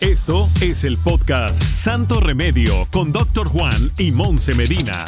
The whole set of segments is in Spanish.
Esto es el podcast Santo Remedio con Dr. Juan y Monse Medina.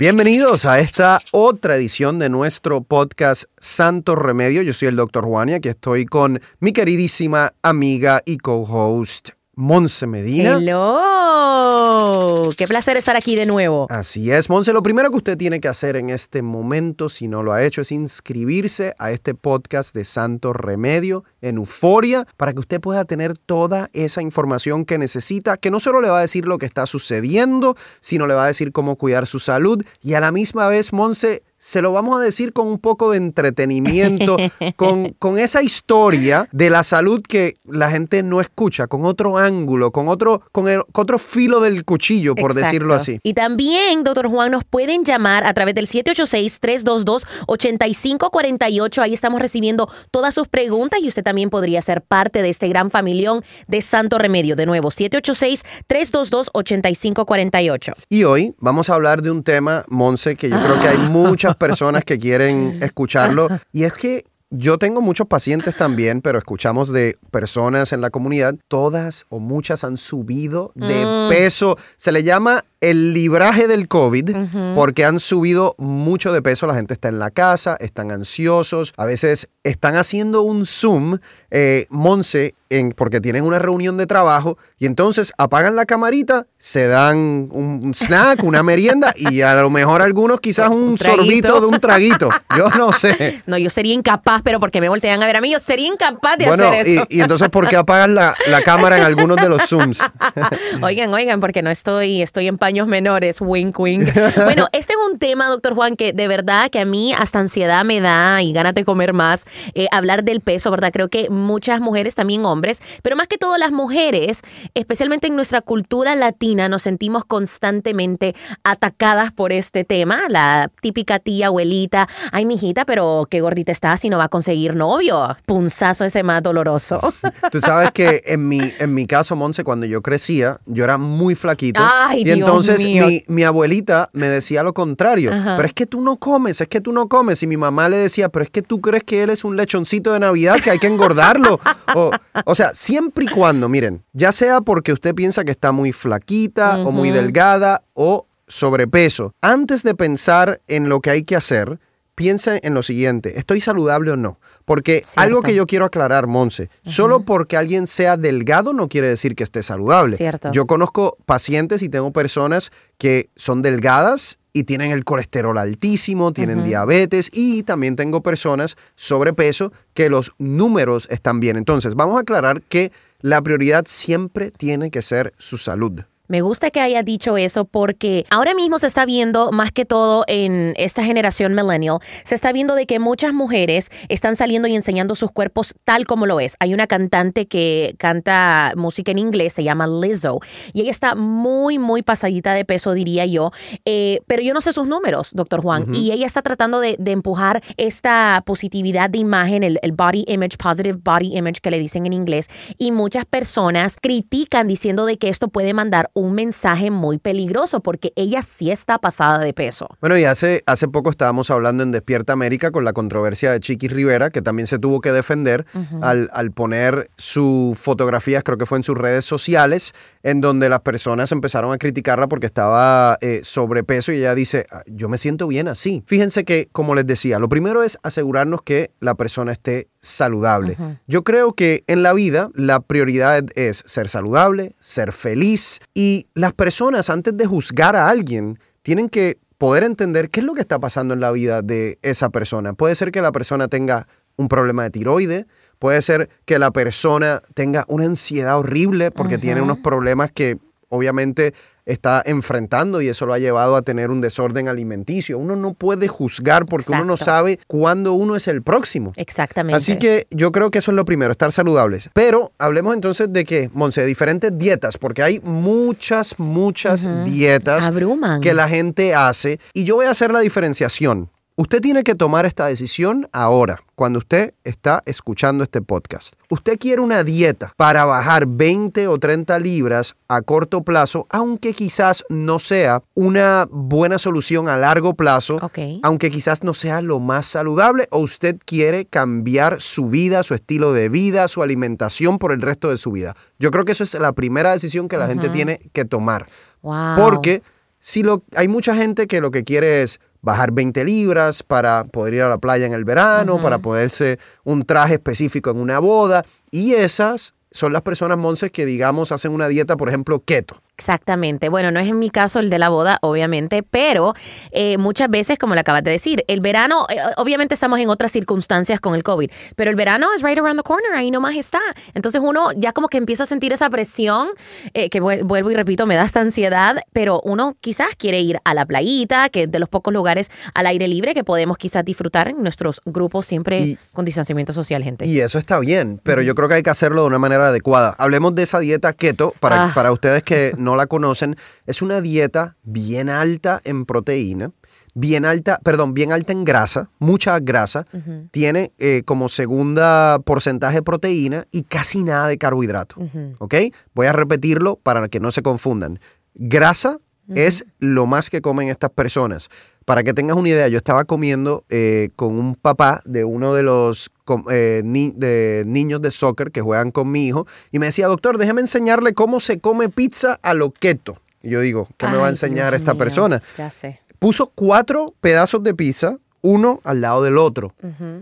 Bienvenidos a esta otra edición de nuestro podcast Santo Remedio. Yo soy el Dr. Juan y aquí estoy con mi queridísima amiga y co-host Monse Medina. Hello, qué placer estar aquí de nuevo. Así es, Monse. Lo primero que usted tiene que hacer en este momento, si no lo ha hecho, es inscribirse a este podcast de Santo Remedio en Euforia para que usted pueda tener toda esa información que necesita, que no solo le va a decir lo que está sucediendo, sino le va a decir cómo cuidar su salud y a la misma vez, Monse, se lo vamos a decir con un poco de entretenimiento, con, con, esa historia de la salud que la gente no escucha, con otro ángulo, con otro, con, el, otro filo del cuchillo, por Exacto. decirlo así. Y también, doctor Juan, nos pueden llamar a través del 786-322-8548. Ahí estamos recibiendo todas sus preguntas y usted también podría ser parte de este gran familión de Santo Remedio. De nuevo, 786-322-8548. Y hoy vamos a hablar de un tema, Monse, que yo creo que hay muchas personas que quieren escucharlo. Y es que yo tengo muchos pacientes también, pero escuchamos de personas en la comunidad, todas o muchas han subido de Mm. peso. Se le llama el libraje del COVID porque han subido mucho de peso. La gente está en la casa, están ansiosos, a veces están haciendo un Zoom, eh, Monse, en, porque tienen una reunión de trabajo y entonces apagan la camarita, se dan un snack, una merienda y a lo mejor algunos quizás un, Un sorbito de un traguito. Yo no sé. No, yo sería incapaz, pero porque me voltean a ver a mí, yo sería incapaz de Bueno, hacer y, eso. y entonces ¿por qué apagan la, la cámara en algunos de los Zooms? Oigan, oigan, porque no estoy, estoy en paños menores, wink, wink. Bueno, este es un tema, doctor Juan, que de verdad que a mí hasta ansiedad me da y ganas de comer más. eh, hablar del peso, ¿verdad? Creo que muchas mujeres, también hombres, pero más que todo las mujeres, especialmente en nuestra cultura latina, nos sentimos constantemente atacadas por este tema. La típica tía, abuelita, ay, mijita, pero qué gordita estás y no va a conseguir novio. Punzazo ese más doloroso. Tú sabes que en mi, en mi caso, Monse, cuando yo crecía, yo era muy flaquito. Ay, y Dios entonces mío. mi, mi abuelita me decía lo contrario. Ajá. Pero es que tú no comes, es que tú no comes. Y mi mamá le decía, pero es que tú crees que él es un lechoncito de Navidad, que hay que engordarlo. o, o sea, siempre y cuando, miren, ya sea porque usted piensa que está muy flaquita o muy delgada o sobrepeso, antes de pensar en lo que hay que hacer, piensa en lo siguiente, ¿estoy saludable o no? Porque algo que yo quiero aclarar, Monse, solo porque alguien sea delgado no quiere decir que esté saludable. Cierto. Yo conozco pacientes y tengo personas que son delgadas y tienen el colesterol altísimo, tienen diabetes y también tengo personas sobrepeso que los números están bien. Entonces, vamos a aclarar que la prioridad siempre tiene que ser su salud. Me gusta que haya dicho eso porque ahora mismo se está viendo, más que todo en esta generación millennial, se está viendo de que muchas mujeres están saliendo y enseñando sus cuerpos tal como lo es. Hay una cantante que canta música en inglés, se llama Lizzo, y ella está muy, muy pasadita de peso, diría yo, Eh, pero yo no sé sus números, doctor Juan, y ella está tratando de, de empujar esta positividad de imagen, el, el body image, positive body image que le dicen en inglés, y muchas personas critican diciendo de que esto puede mandar un mensaje muy peligroso porque ella sí está pasada de peso. Bueno, y hace, hace poco estábamos hablando en Despierta América con la controversia de Chiqui Rivera, que también se tuvo que defender al, al poner sus fotografías, creo que fue en sus redes sociales, en donde las personas empezaron a criticarla porque estaba eh, sobrepeso y ella dice, "Ah, yo me siento bien así. Fíjense que, como les decía, lo primero es asegurarnos que la persona esté saludable. Yo creo que en la vida la prioridad es ser saludable, ser feliz y las personas antes de juzgar a alguien tienen que poder entender qué es lo que está pasando en la vida de esa persona. Puede ser que la persona tenga un problema de tiroide, puede ser que la persona tenga una ansiedad horrible porque tiene unos problemas que obviamente está enfrentando y eso lo ha llevado a tener un desorden alimenticio. Uno no puede juzgar porque uno no sabe cuándo uno es el próximo. Exactamente. Así que yo creo que eso es lo primero, estar saludables. Pero hablemos entonces de que, Monse, diferentes dietas, porque hay muchas, muchas dietas Abruman. que la gente hace. Y yo voy a hacer la diferenciación. Usted tiene que tomar esta decisión ahora, cuando usted está escuchando este podcast. Usted quiere una dieta para bajar 20 o 30 libras a corto plazo, aunque quizás no sea una buena solución a largo plazo, aunque quizás no sea lo más saludable, o usted quiere cambiar su vida, su estilo de vida, su alimentación por el resto de su vida. Yo creo que eso es la primera decisión que la gente tiene que tomar. Wow. Porque si lo, hay mucha gente que lo que quiere es bajar 20 libras para poder ir a la playa en el verano, para poderse un traje específico en una boda, y esas son las personas, Monses, que digamos hacen una dieta, por ejemplo, keto. Exactamente. Bueno, no es en mi caso el de la boda, obviamente, pero eh, muchas veces, como le acabas de decir, el verano, eh, obviamente estamos en otras circunstancias con el COVID, pero el verano es right around the corner, ahí nomás está. Entonces uno ya como que empieza a sentir esa presión, eh, que vuel- vuelvo y repito, me da esta ansiedad, pero uno quizás quiere ir a la playita, que es de los pocos lugares al aire libre que podemos quizás disfrutar en nuestros grupos siempre Y- con distanciamiento social, gente. Y eso está bien, pero yo creo que hay que hacerlo de una manera adecuada. Hablemos de esa dieta keto, para, Ah. para ustedes que no la conocen, es una dieta bien alta en proteína, bien alta, perdón, bien alta en grasa, mucha grasa, tiene eh, como segunda porcentaje de proteína y casi nada de carbohidrato. ¿Ok? Voy a repetirlo para que no se confundan. Grasa es lo más que comen estas personas. Para que tengas una idea, yo estaba comiendo eh, con un papá de uno de los eh, ni- de niños de soccer que juegan con mi hijo y me decía, doctor, déjeme enseñarle cómo se come pizza a lo keto. Y yo digo, ¿qué me va a enseñar Dios esta mío, persona? Ya sé. Puso cuatro pedazos de pizza, uno al lado del otro.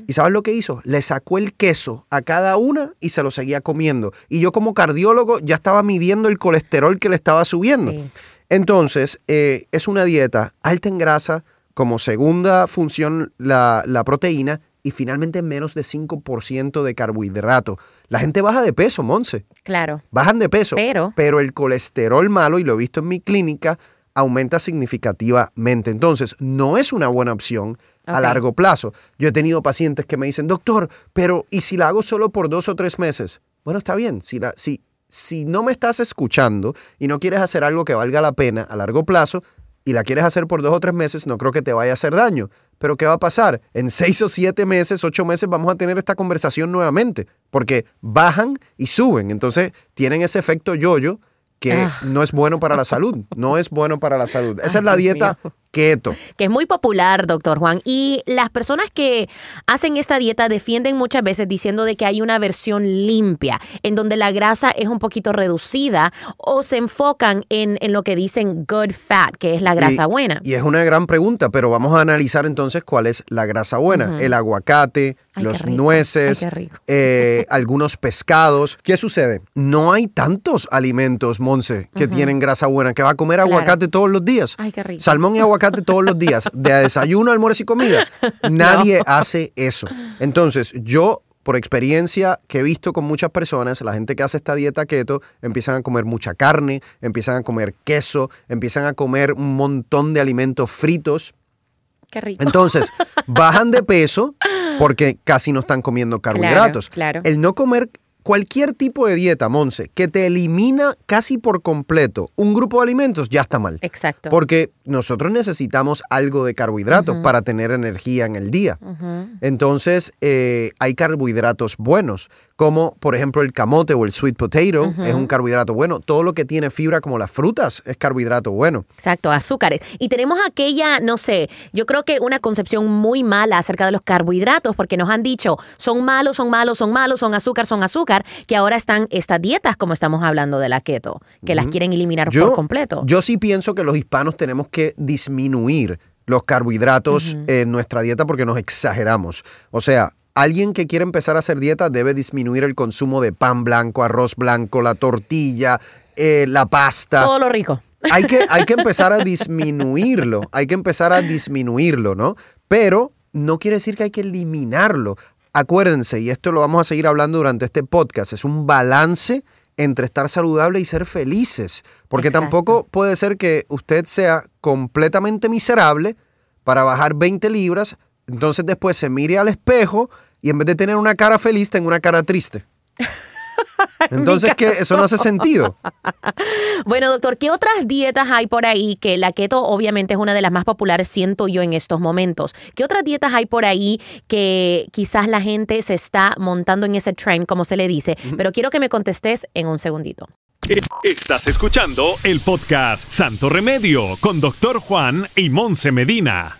¿Y sabes lo que hizo? Le sacó el queso a cada una y se lo seguía comiendo. Y yo como cardiólogo ya estaba midiendo el colesterol que le estaba subiendo. Sí. Entonces, eh, es una dieta alta en grasa, como segunda función la, la proteína y finalmente menos de 5% de carbohidrato. La gente baja de peso, Monse. Claro. Bajan de peso. Pero- Pero el colesterol malo, y lo he visto en mi clínica, aumenta significativamente. Entonces, no es una buena opción a largo plazo. Yo he tenido pacientes que me dicen, doctor, pero ¿y si la hago solo por dos o tres meses? Bueno, está bien. Si, la, si, si no me estás escuchando y no quieres hacer algo que valga la pena a largo plazo, y la quieres hacer por dos o tres meses, no creo que te vaya a hacer daño. Pero ¿qué va a pasar? En seis o siete meses, ocho meses, vamos a tener esta conversación nuevamente, porque bajan y suben. Entonces, tienen ese efecto yo-yo que Ah. no es bueno para la salud. No es bueno para la salud. Esa es la dieta keto. que es muy popular, doctor Juan. Y las personas que hacen esta dieta defienden muchas veces diciendo de que hay una versión limpia, en donde la grasa es un poquito reducida, o se enfocan en, en lo que dicen good fat, que es la grasa Y- buena. Y es una gran pregunta, pero vamos a analizar entonces cuál es la grasa buena. El aguacate, Ay, los nueces, Ay, eh, algunos pescados. ¿Qué sucede? No hay tantos alimentos, Monse, que tienen grasa buena, que va a comer Claro. aguacate todos los días. Ay, qué rico. Salmón y aguacate todos los días, de desayuno, almuerzo y comida. Nadie hace eso. Entonces, yo por experiencia que he visto con muchas personas, la gente que hace esta dieta keto empiezan a comer mucha carne, empiezan a comer queso, empiezan a comer un montón de alimentos fritos. Qué rico. Entonces, bajan de peso porque casi no están comiendo carbohidratos. claro. El no comer cualquier tipo de dieta, Monse, que te elimina casi por completo un grupo de alimentos, ya está mal. Exacto. Porque nosotros necesitamos algo de carbohidratos para tener energía en el día. Entonces, eh, hay carbohidratos buenos, como por ejemplo el camote o el sweet potato, es un carbohidrato bueno. Todo lo que tiene fibra, como las frutas, es carbohidrato bueno. Exacto, azúcares. Y tenemos aquella, no sé, yo creo que una concepción muy mala acerca de los carbohidratos, porque nos han dicho, son malos, son malos, son malos, son azúcar, son azúcar, que ahora están estas dietas, como estamos hablando de la keto, que las quieren eliminar por completo. Yo sí pienso que los hispanos tenemos que disminuir los carbohidratos en nuestra dieta porque nos exageramos. O sea, alguien que quiere empezar a hacer dieta debe disminuir el consumo de pan blanco, arroz blanco, la tortilla, eh, la pasta. Todo lo rico. Hay que, hay que empezar a disminuirlo, hay que empezar a disminuirlo, ¿no? Pero no quiere decir que hay que eliminarlo. Acuérdense, y esto lo vamos a seguir hablando durante este podcast, es un balance entre estar saludable y ser felices. Porque Exacto. tampoco puede ser que usted sea completamente miserable para bajar 20 libras, entonces después se mire al espejo y en vez de tener una cara feliz, tenga una cara triste. Entonces, que eso no hace sentido. Bueno, doctor, ¿qué otras dietas hay por ahí? Que la keto obviamente es una de las más populares, siento yo, en estos momentos. ¿Qué otras dietas hay por ahí que quizás la gente se está montando en ese trend, como se le dice? Pero quiero que me contestes en un segundito. Estás escuchando el podcast Santo Remedio con Doctor Juan y Monse Medina.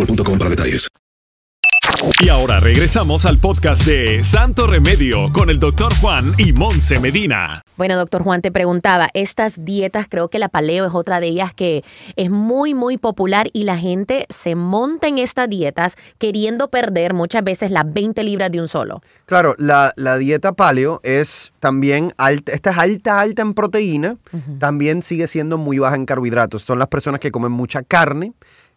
boostmobile.com para detalles. Y ahora regresamos al podcast de Santo Remedio con el Doctor Juan y Monse Medina. Bueno, doctor Juan, te preguntaba, estas dietas, creo que la paleo es otra de ellas que es muy, muy popular y la gente se monta en estas dietas queriendo perder muchas veces las 20 libras de un solo. Claro, la, la dieta paleo es también alta, esta es alta, alta en proteína, también sigue siendo muy baja en carbohidratos. Son las personas que comen mucha carne,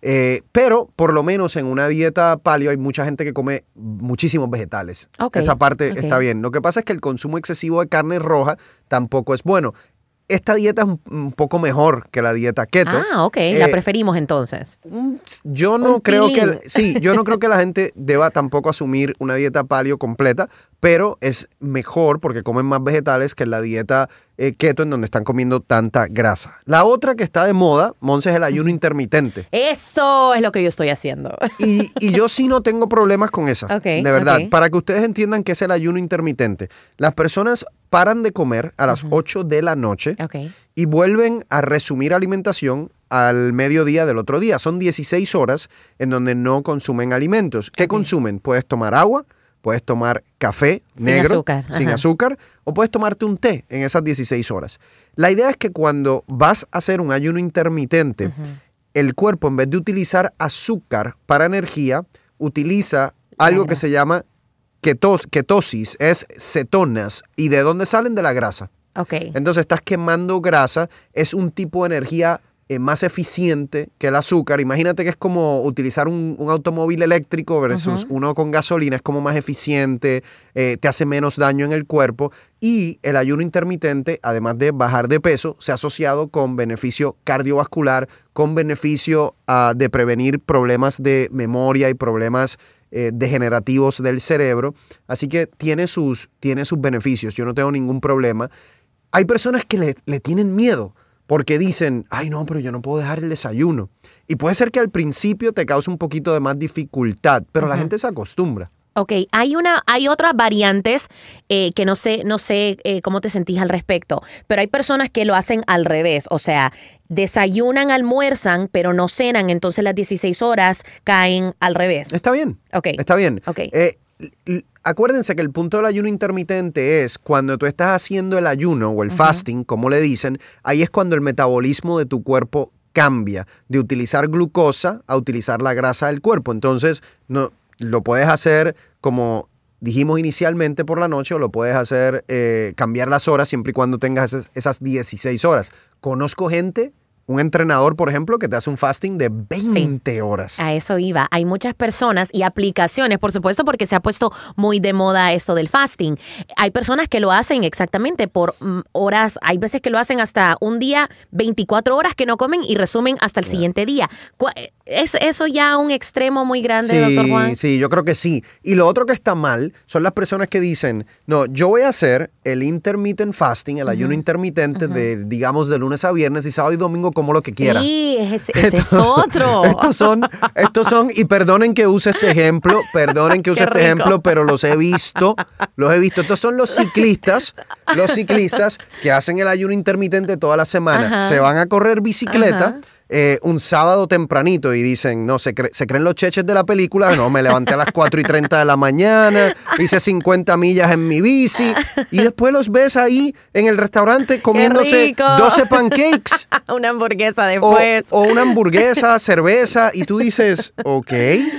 eh, pero por lo menos en una dieta paleo hay mucha gente que come muchísimos vegetales. Esa parte está bien. Lo que pasa es que el consumo excesivo de carne roja tampoco es bueno. Esta dieta es un, poco mejor que la dieta keto. Ah, ok, la Eh, preferimos entonces. Yo no Un creo que sí, yo no creo que la gente deba tampoco asumir una dieta paleo completa, pero es mejor porque comen más vegetales que la dieta eh, keto en donde están comiendo tanta grasa. La otra que está de moda, Monse, es el ayuno intermitente. Eso es lo que yo estoy haciendo. Y, y yo sí no tengo problemas con esa. Ok, de verdad. Para que ustedes entiendan qué es el ayuno intermitente. Las personas paran de comer a las 8 de la noche y vuelven a resumir alimentación al mediodía del otro día. Son 16 horas en donde no consumen alimentos. ¿Qué consumen? Puedes tomar agua, puedes tomar café Sin negro, azúcar, sin ajá. azúcar, o puedes tomarte un té en esas 16 horas. La idea es que cuando vas a hacer un ayuno intermitente, el cuerpo en vez de utilizar azúcar para energía, utiliza algo que se llama ketos- ketosis, es cetonas. ¿Y de dónde salen? De la grasa. Ok. Entonces estás quemando grasa, es un tipo de energía eh, más eficiente que el azúcar. Imagínate que es como utilizar un, un automóvil eléctrico versus uno con gasolina, es como más eficiente, eh, te hace menos daño en el cuerpo y el ayuno intermitente, además de bajar de peso, se ha asociado con beneficio cardiovascular, con beneficio ah, de prevenir problemas de memoria y problemas eh, degenerativos del cerebro. Así que tiene sus, tiene sus beneficios, yo no tengo ningún problema. Hay personas que le, le tienen miedo porque dicen, ay no, pero yo no puedo dejar el desayuno. Y puede ser que al principio te cause un poquito de más dificultad, pero la gente se acostumbra. Ok, hay una, hay otras variantes eh, que no sé, no sé eh, cómo te sentís al respecto, pero hay personas que lo hacen al revés, o sea, desayunan, almuerzan, pero no cenan, entonces las 16 horas caen al revés. Está bien. Ok. Está bien. Ok. Eh, acuérdense que el punto del ayuno intermitente es cuando tú estás haciendo el ayuno o el fasting, como le dicen, ahí es cuando el metabolismo de tu cuerpo cambia de utilizar glucosa a utilizar la grasa del cuerpo. Entonces, no, lo puedes hacer como dijimos inicialmente por la noche o lo puedes hacer eh, cambiar las horas siempre y cuando tengas esas, esas 16 horas. Conozco gente, un entrenador, por ejemplo, que te hace un fasting de 20 horas. A eso iba. Hay muchas personas y aplicaciones, por supuesto, porque se ha puesto muy de moda esto del fasting. Hay personas que lo hacen exactamente por mm, horas. Hay veces que lo hacen hasta un día, 24 horas que no comen y resumen hasta el siguiente día. ¿Es eso ya un extremo muy grande, doctor Juan? Sí, yo creo que sí. Y lo otro que está mal son las personas que dicen, no, yo voy a hacer el intermittent fasting, el ayuno intermitente de, digamos, de lunes a viernes y sábado y domingo como lo que quiera. Sí, ese, ese es otro. Estos son, estos son, y perdonen que use este ejemplo, perdonen que use Qué este rico. ejemplo, pero los he visto, los he visto. Estos son los ciclistas, los ciclistas que hacen el ayuno intermitente toda la semana. Ajá. Se van a correr bicicleta. Ajá. Eh, un sábado tempranito y dicen, no, se, cre- se creen los cheches de la película, no, me levanté a las 4 y 30 de la mañana, hice 50 millas en mi bici y después los ves ahí en el restaurante comiéndose rico! 12 pancakes Una hamburguesa o, después. o una hamburguesa, cerveza, y tú dices, ok,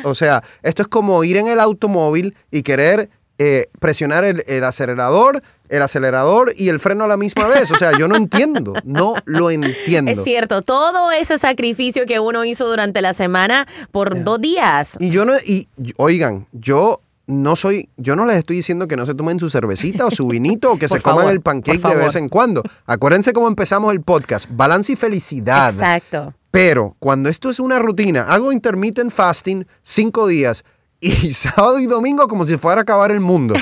o sea, esto es como ir en el automóvil y querer eh, presionar el, el acelerador, el acelerador y el freno a la misma vez. O sea, yo no entiendo, no lo entiendo. Es cierto, todo ese sacrificio que uno hizo durante la semana por dos días. Y yo no, y oigan, yo no soy, yo no les estoy diciendo que no se tomen su cervecita o su vinito o que se coman el pancake de vez en cuando. Acuérdense cómo empezamos el podcast, balance y felicidad. Exacto. Pero cuando esto es una rutina, hago intermittent fasting cinco días y sábado y domingo como si fuera a acabar el mundo.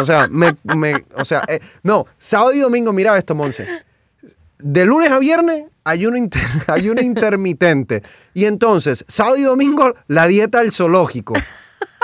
O sea, me, me- o sea, eh, no, sábado y domingo, mira esto, Monse. De lunes a viernes, ayuno, inter- intermitente. Y entonces, sábado y domingo, la dieta del zoológico.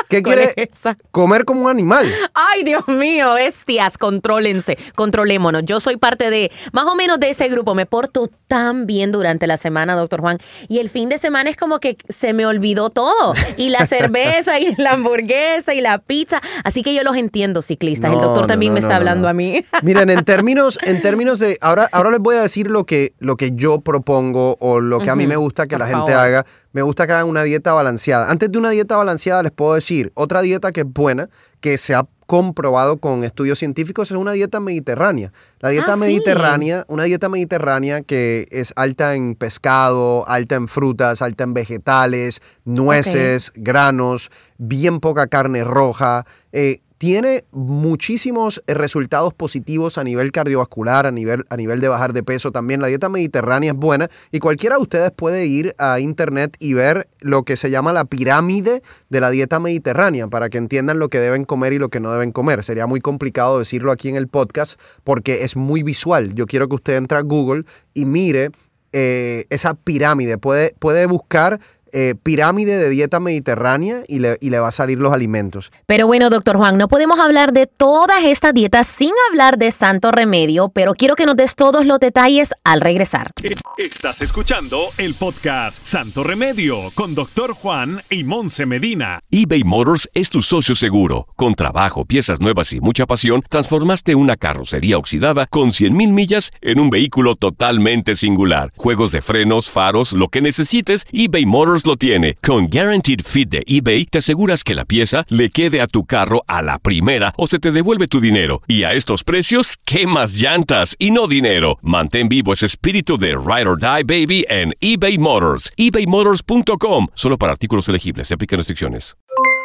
¿Qué ¿Cuál quiere? esa? Comer como un animal. Ay, Dios mío, bestias, contrólense, controlémonos. Yo soy parte de, más o menos de ese grupo. Me porto tan bien durante la semana, doctor Juan. Y el fin de semana es como que se me olvidó todo. Y la cerveza, y la hamburguesa, y la pizza. Así que yo los entiendo, ciclistas. el doctor no, también no, me está hablando a mí. Miren, en términos, en términos de. Ahora, ahora les voy a decir lo que, lo que yo propongo o lo que a mí me gusta que por la gente favor. haga. Me gusta que hagan una dieta balanceada. Antes de una dieta balanceada, les puedo decir, otra dieta que es buena, que se ha comprobado con estudios científicos, es una dieta mediterránea. La dieta Ah, sí. mediterránea, una dieta mediterránea que es alta en pescado, alta en frutas, alta en vegetales, nueces, granos, bien poca carne roja. eh, tiene muchísimos eh, resultados positivos a nivel cardiovascular, a nivel, a nivel de bajar de peso también. La dieta mediterránea es buena y cualquiera de ustedes puede ir a internet y ver lo que se llama la pirámide de la dieta mediterránea para que entiendan lo que deben comer y lo que no deben comer. Sería muy complicado decirlo aquí en el podcast porque es muy visual. Yo quiero que usted entre a Google y mire eh, esa pirámide. Puede, puede buscar eh, pirámide de dieta mediterránea y le, y le va a salir los alimentos. Pero bueno, doctor Juan, no podemos hablar de todas estas dietas sin hablar de santo remedio, pero quiero que nos des todos los detalles al regresar. Estás escuchando el podcast Santo Remedio con Doctor Juan y Monse Medina. eBay Motors es tu socio seguro. Con trabajo, piezas nuevas y mucha pasión, transformaste una carrocería oxidada con 100.000 millas en un vehículo totalmente singular. Juegos de frenos, faros, lo que necesites, eBay Motors lo tiene. Con Guaranteed Fit de eBay, te aseguras que la pieza le quede a tu carro a la primera o se te devuelve tu dinero. Y a estos precios, ¿qué más llantas y no dinero? Mantén vivo ese espíritu de Ride or Die Baby en eBay Motors. ebaymotors.com. Solo para artículos elegibles. Se aplican restricciones.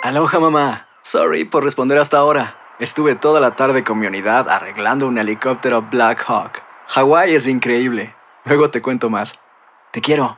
Aloha mamá. Sorry por responder hasta ahora. Estuve toda la tarde con mi unidad arreglando un helicóptero Black Hawk. Hawái es increíble. Luego te cuento más. Te quiero.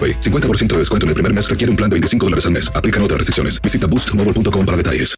AroPay. 50% de descuento en el primer mes requiere un plan de 25 dólares al mes. Aplican otras restricciones. Visita boostmobile.com para detalles.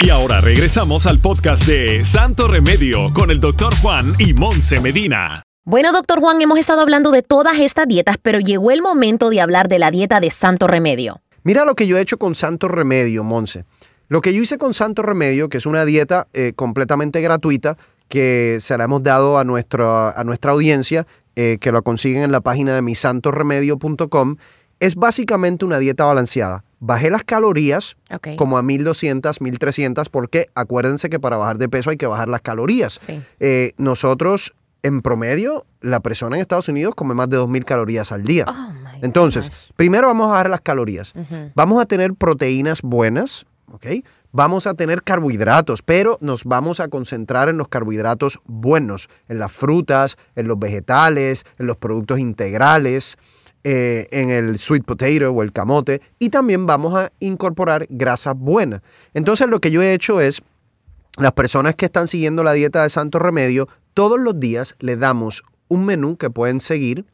Y ahora regresamos al podcast de Santo Remedio con el doctor Juan y Monse Medina. Bueno, doctor Juan, hemos estado hablando de todas estas dietas, pero llegó el momento de hablar de la dieta de Santo Remedio. Mira lo que yo he hecho con Santo Remedio, Monse. Lo que yo hice con Santo Remedio, que es una dieta eh, completamente gratuita, que se la hemos dado a nuestra, a nuestra audiencia, eh, que lo consiguen en la página de misantoremedio.com, es básicamente una dieta balanceada. Bajé las calorías como a 1200, 1300, porque acuérdense que para bajar de peso hay que bajar las calorías. Sí. Eh, nosotros, en promedio, la persona en Estados Unidos come más de 2000 calorías al día. Oh, Entonces, primero vamos a bajar las calorías. Vamos a tener proteínas buenas, ¿ok? Vamos a tener carbohidratos, pero nos vamos a concentrar en los carbohidratos buenos, en las frutas, en los vegetales, en los productos integrales, eh, en el sweet potato o el camote, y también vamos a incorporar grasas buenas. Entonces, lo que yo he hecho es, las personas que están siguiendo la dieta de Santo Remedio, todos los días le damos un menú que pueden seguir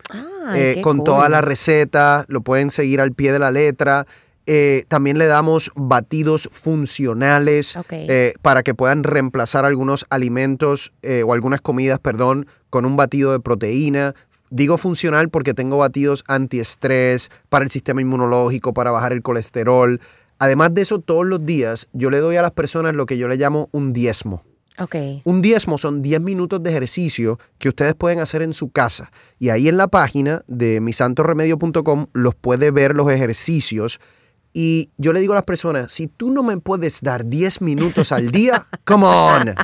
eh, con cool. toda la receta, lo pueden seguir al pie de la letra. Eh, también le damos batidos funcionales eh, para que puedan reemplazar algunos alimentos eh, o algunas comidas, perdón, con un batido de proteína. Digo funcional porque tengo batidos antiestrés para el sistema inmunológico, para bajar el colesterol. Además de eso, todos los días yo le doy a las personas lo que yo le llamo un diezmo. Un diezmo son 10 minutos de ejercicio que ustedes pueden hacer en su casa. Y ahí en la página de misantoremedio.com los puede ver los ejercicios. Y yo le digo a las personas, si tú no me puedes dar 10 minutos al día, come on.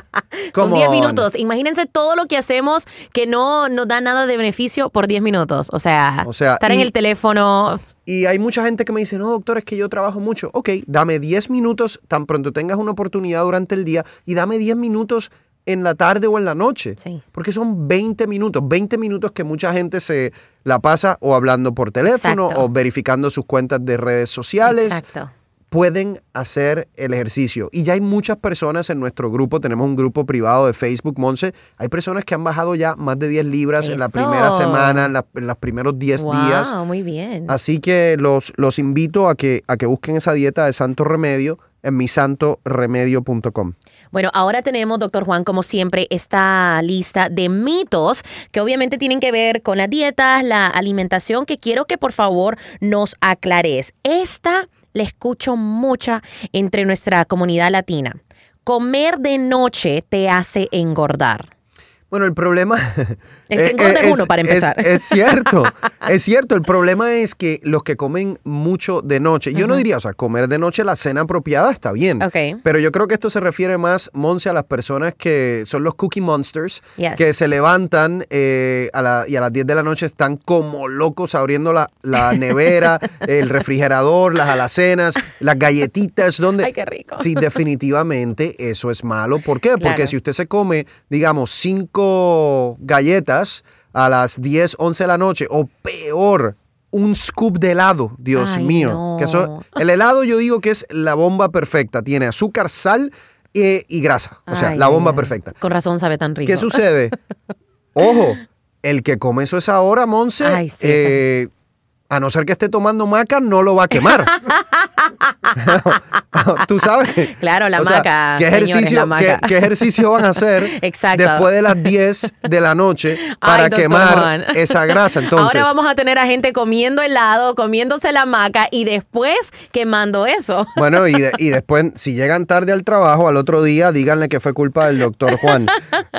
Son Come 10 on. minutos. Imagínense todo lo que hacemos que no nos da nada de beneficio por 10 minutos. O sea, O sea, estar en y- el teléfono. Y hay mucha gente que me dice, no, doctor, es que yo trabajo mucho. Ok, dame 10 minutos tan pronto tengas una oportunidad durante el día y dame 10 minutos en la tarde o en la noche. Sí. Porque son 20 minutos, 20 minutos que mucha gente se la pasa o hablando por teléfono Exacto. o verificando sus cuentas de redes sociales. Exacto. Pueden hacer el ejercicio. Y ya hay muchas personas en nuestro grupo, tenemos un grupo privado de Facebook, Monse. Hay personas que han bajado ya más de 10 libras en la primera semana, en, la- en los primeros 10 días. Wow, muy bien. Así que los, los invito a que, a que busquen esa dieta de Santo Remedio en misantoremedio.com. Bueno, ahora tenemos, doctor Juan, como siempre, esta lista de mitos que obviamente tienen que ver con las dietas, la alimentación, que quiero que por favor nos aclares. Esta la escucho mucha entre nuestra comunidad latina. Comer de noche te hace engordar. Bueno, el problema... El que es uno, para empezar. Es, cierto, es cierto. El problema es que los que comen mucho de noche, yo no diría, o sea, comer de noche la cena apropiada está bien. Ok. Pero yo creo que esto se refiere más, Monse, a las personas que son los cookie monsters, Yes. que se levantan eh, a la- y a las 10 de la noche están como locos abriendo la, la nevera, el refrigerador, las alacenas, las galletitas, donde... Ay, qué rico. Sí, definitivamente eso es malo. ¿Por qué? Porque Claro. si usted se come, digamos, cinco galletas a las 10, 11 de la noche, o peor, un scoop de helado, Dios Ay, mío. no. Que eso, el helado yo digo que es la bomba perfecta. Tiene azúcar, sal eh, y grasa. O sea, Ay, la bomba perfecta. Con razón sabe tan rico. ¿Qué sucede? Ojo, el que come eso a esa hora, Monse, Ay, sí, eh, a no ser que esté tomando maca, no lo va a quemar. Tú sabes. Claro, la O sea, maca, ¿qué señores, ejercicio, la maca. ¿qué, qué ejercicio van a hacer Exacto. después de las 10 de la noche para Ay, quemar Juan. esa grasa? Entonces, Ahora vamos a tener a gente comiendo helado, comiéndose la maca y después quemando eso. Bueno, y, de- y después, si llegan tarde al trabajo, al otro día, díganle que fue culpa del doctor Juan.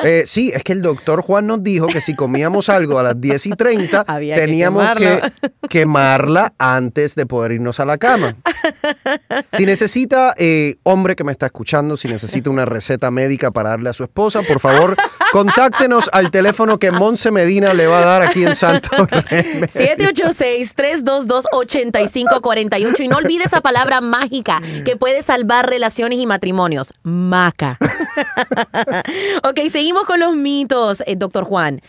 Eh, sí, es que el doctor Juan nos dijo que si comíamos algo a las 10 y 30, Había que teníamos que, quemarlo. quemarla antes de poder irnos a la cama. Si necesita, eh, hombre que me está escuchando, si necesita una receta médica para darle a su esposa, por favor, contáctenos al teléfono que Monse Medina le va a dar aquí en Santo Remedio. 786-322-8548. Y no olvide esa palabra mágica que puede salvar relaciones y matrimonios. Maca. ok, seguimos con los mitos, eh, doctor Juan.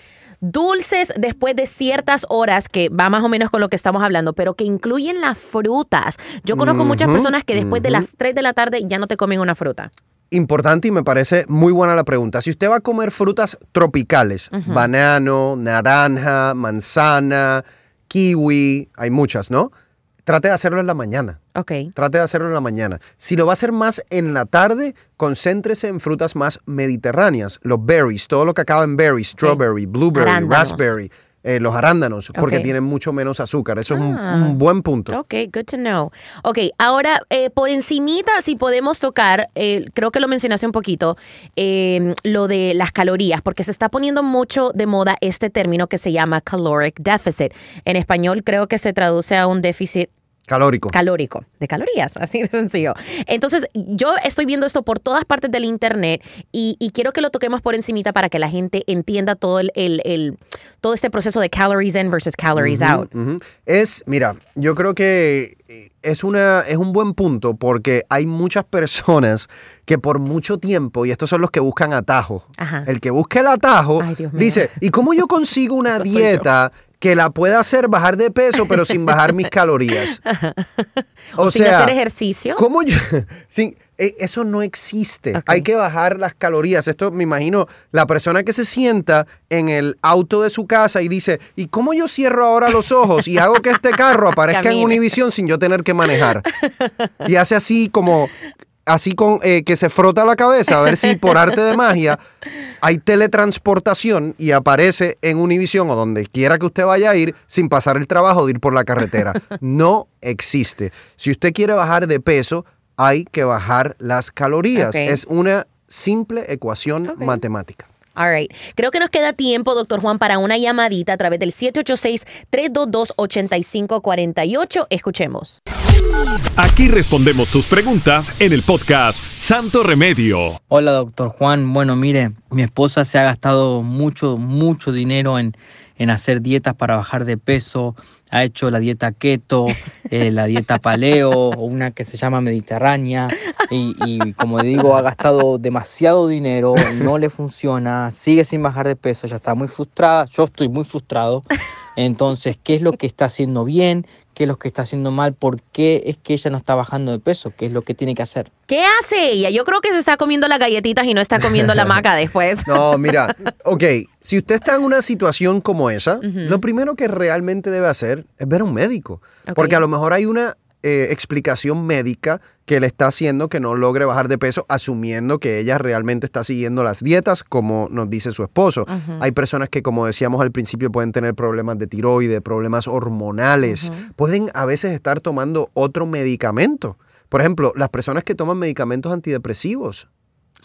Dulces después de ciertas horas, que va más o menos con lo que estamos hablando, pero que incluyen las frutas. Yo conozco muchas personas que después de las 3 de la tarde ya no te comen una fruta. Importante y me parece muy buena la pregunta. Si usted va a comer frutas tropicales, banano, naranja, manzana, kiwi, hay muchas, ¿no? Trate de hacerlo en la mañana. Ok. Trate de hacerlo en la mañana. Si lo va a hacer más en la tarde, concéntrese en frutas más mediterráneas. Los berries, todo lo que acaba en berry, strawberry, blueberry, Arándanos. raspberry, eh, los arándanos, porque tienen mucho menos azúcar. Eso es un, Ah. un buen punto. Ok, good to know. Ok, ahora eh, por encimita, si podemos tocar, eh, creo que lo mencionaste un poquito, eh, lo de las calorías, porque se está poniendo mucho de moda este término que se llama caloric deficit. En español creo que se traduce a un déficit Calórico. calórico, de calorías, así de sencillo. Entonces, yo estoy viendo esto por todas partes del internet y, y quiero que lo toquemos por encimita para que la gente entienda todo el, el- el- todo este proceso de calories in versus calories out. Es, mira, yo creo que eh, es, una, es un buen punto porque hay muchas personas que por mucho tiempo, y estos son los que buscan atajo, Ajá. el que busca el atajo Ay, dice, ¿y cómo yo consigo una dieta que la pueda hacer bajar de peso pero sin bajar mis calorías? O, sin hacer ejercicio. ¿Cómo yo? Sí, eh, eso no existe. Hay que bajar las calorías. Esto me imagino la persona que se sienta en el auto de su casa y dice, ¿y cómo yo cierro ahora los ojos y hago que este carro aparezca en Camine. Univision sin yo tener que manejar? Y hace así como, así con eh, que se frota la cabeza a ver si por arte de magia hay teletransportación y aparece en Univision o donde quiera que usted vaya a ir sin pasar el trabajo de ir por la carretera. No existe. Si usted quiere bajar de peso, hay que bajar las calorías. Es una simple ecuación matemática. All right. Creo que nos queda tiempo, doctor Juan, para una llamadita a través del 786-322-8548. Escuchemos. Aquí respondemos tus preguntas en el podcast Santo Remedio. Hola, doctor Juan. Bueno, mire, mi esposa se ha gastado mucho, mucho dinero en, en hacer dietas para bajar de peso. Ha hecho la dieta keto, eh, la dieta paleo, una que se llama mediterránea. Y, y como digo, ha gastado demasiado dinero, no le funciona, sigue sin bajar de peso, ya está muy frustrada. Yo estoy muy frustrado. Entonces, ¿qué es lo que está haciendo bien? ¿Qué es lo que está haciendo mal? ¿Por qué es que ella no está bajando de peso? ¿Qué es lo que tiene que hacer? ¿Qué hace ella? Yo creo que se está comiendo las galletitas y no está comiendo la maca después. No, mira, ok, si usted está en una situación como esa, lo primero que realmente debe hacer es ver a un médico, porque a lo mejor hay una eh, explicación médica que le está haciendo que no logre bajar de peso, asumiendo que ella realmente está siguiendo las dietas, como nos dice su esposo. Hay personas que, como decíamos al principio, pueden tener problemas de tiroides, problemas hormonales, pueden a veces estar tomando otro medicamento. Por ejemplo, las personas que toman medicamentos antidepresivos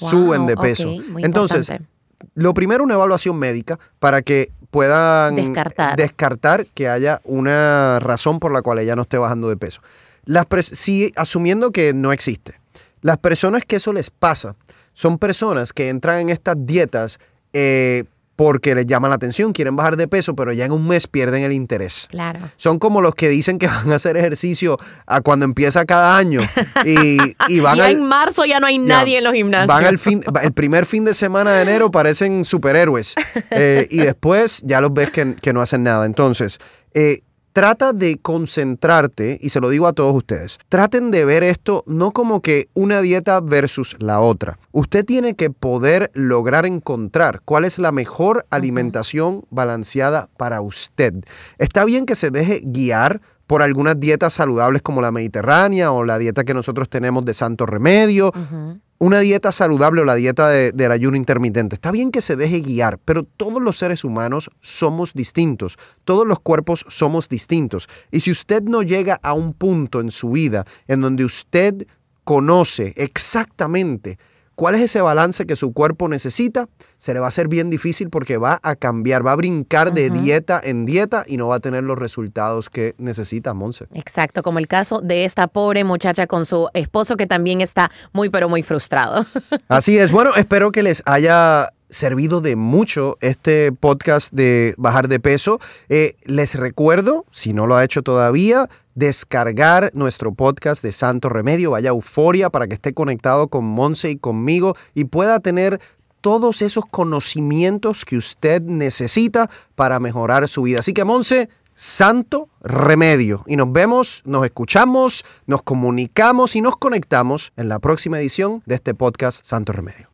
Wow, suben de peso. muy Entonces, importante. Lo primero, una evaluación médica para que puedan Descartar. descartar que haya una razón por la cual ella no esté bajando de peso. Las sí, asumiendo que no existe. Las personas que eso les pasa son personas que entran en estas dietas eh, porque les llama la atención, quieren bajar de peso, pero ya en un mes pierden el interés. Claro. Son como los que dicen que van a hacer ejercicio a cuando empieza cada año y, y van ya al- en marzo ya no hay ya, nadie en los gimnasios. Van al fin, el primer fin de semana de enero parecen superhéroes eh, y después ya los ves que, que no hacen nada. Entonces, eh, trata de concentrarte, y se lo digo a todos ustedes, traten de ver esto no como que una dieta versus la otra. Usted tiene que poder lograr encontrar cuál es la mejor alimentación balanceada para usted. Está bien que se deje guiar por algunas dietas saludables como la mediterránea o la dieta que nosotros tenemos de santo remedio, una dieta saludable o la dieta de- del ayuno intermitente. Está bien que se deje guiar, pero todos los seres humanos somos distintos, todos los cuerpos somos distintos. Y si usted no llega a un punto en su vida en donde usted conoce exactamente cuál es ese balance que su cuerpo necesita, se le va a hacer bien difícil porque va a cambiar, va a brincar de dieta en dieta y no va a tener los resultados que necesita Monse. Exacto, como el caso de esta pobre muchacha con su esposo que también está muy pero muy frustrado. Así es. Bueno, espero que les haya servido de mucho este podcast de bajar de peso. Eh, les recuerdo, si no lo ha hecho todavía, descargar nuestro podcast de Santo Remedio, vaya Euforia, para que esté conectado con Monse y conmigo y pueda tener todos esos conocimientos que usted necesita para mejorar su vida. Así que Monse, Santo Remedio. Y nos vemos, nos escuchamos, nos comunicamos y nos conectamos en la próxima edición de este podcast Santo Remedio.